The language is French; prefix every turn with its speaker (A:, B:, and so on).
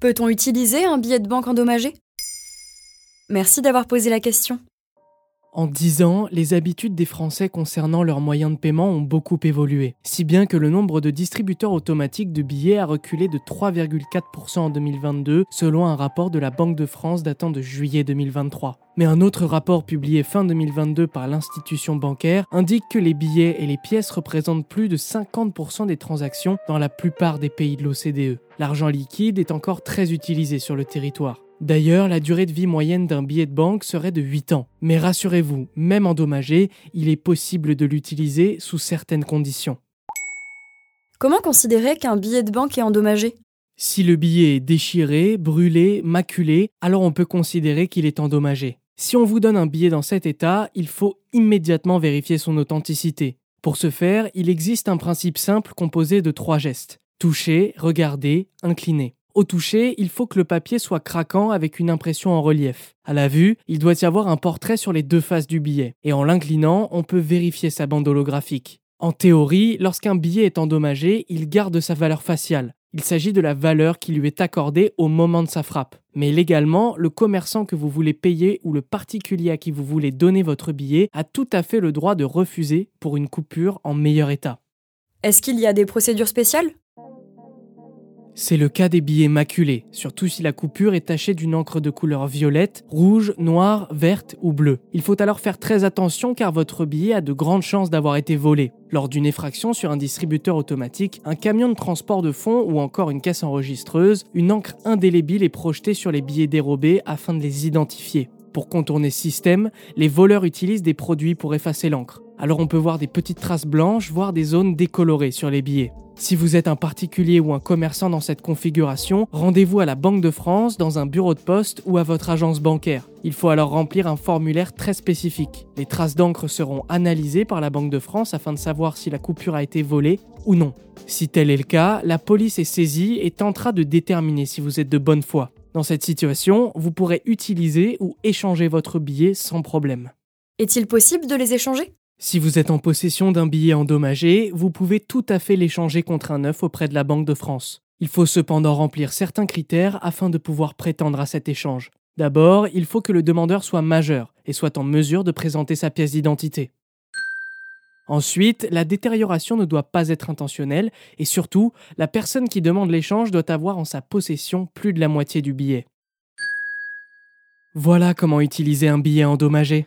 A: Peut-on utiliser un billet de banque endommagé? Merci d'avoir posé la question.
B: En 10 ans, les habitudes des Français concernant leurs moyens de paiement ont beaucoup évolué, si bien que le nombre de distributeurs automatiques de billets a reculé de 3,4% en 2022, selon un rapport de la Banque de France datant de juillet 2023. Mais un autre rapport publié fin 2022 par l'institution bancaire indique que les billets et les pièces représentent plus de 50% des transactions dans la plupart des pays de l'OCDE. L'argent liquide est encore très utilisé sur le territoire. D'ailleurs, la durée de vie moyenne d'un billet de banque serait de 8 ans. Mais rassurez-vous, même endommagé, il est possible de l'utiliser sous certaines conditions.
A: Comment considérer qu'un billet de banque est endommagé?
B: Si le billet est déchiré, brûlé, maculé, alors on peut considérer qu'il est endommagé. Si on vous donne un billet dans cet état, il faut immédiatement vérifier son authenticité. Pour ce faire, il existe un principe simple composé de trois gestes. Toucher, regarder, incliner. Au toucher, il faut que le papier soit craquant avec une impression en relief. À la vue, il doit y avoir un portrait sur les deux faces du billet. Et en l'inclinant, on peut vérifier sa bande holographique. En théorie, lorsqu'un billet est endommagé, il garde sa valeur faciale. Il s'agit de la valeur qui lui est accordée au moment de sa frappe. Mais légalement, le commerçant que vous voulez payer ou le particulier à qui vous voulez donner votre billet a tout à fait le droit de refuser pour une coupure en meilleur état.
A: Est-ce qu'il y a des procédures spéciales?
B: C'est le cas des billets maculés, surtout si la coupure est tachée d'une encre de couleur violette, rouge, noire, verte ou bleue. Il faut alors faire très attention car votre billet a de grandes chances d'avoir été volé. Lors d'une effraction sur un distributeur automatique, un camion de transport de fonds ou encore une caisse enregistreuse, une encre indélébile est projetée sur les billets dérobés afin de les identifier. Pour contourner ce système, les voleurs utilisent des produits pour effacer l'encre. Alors on peut voir des petites traces blanches, voire des zones décolorées sur les billets. Si vous êtes un particulier ou un commerçant dans cette configuration, rendez-vous à la Banque de France, dans un bureau de poste ou à votre agence bancaire. Il faut alors remplir un formulaire très spécifique. Les traces d'encre seront analysées par la Banque de France afin de savoir si la coupure a été volée ou non. Si tel est le cas, la police est saisie et tentera de déterminer si vous êtes de bonne foi. Dans cette situation, vous pourrez utiliser ou échanger votre billet sans problème.
A: Est-il possible de les échanger?
B: Si vous êtes en possession d'un billet endommagé, vous pouvez tout à fait l'échanger contre un neuf auprès de la Banque de France. Il faut cependant remplir certains critères afin de pouvoir prétendre à cet échange. D'abord, il faut que le demandeur soit majeur et soit en mesure de présenter sa pièce d'identité. Ensuite, la détérioration ne doit pas être intentionnelle et surtout, la personne qui demande l'échange doit avoir en sa possession plus de la moitié du billet. Voilà comment utiliser un billet endommagé.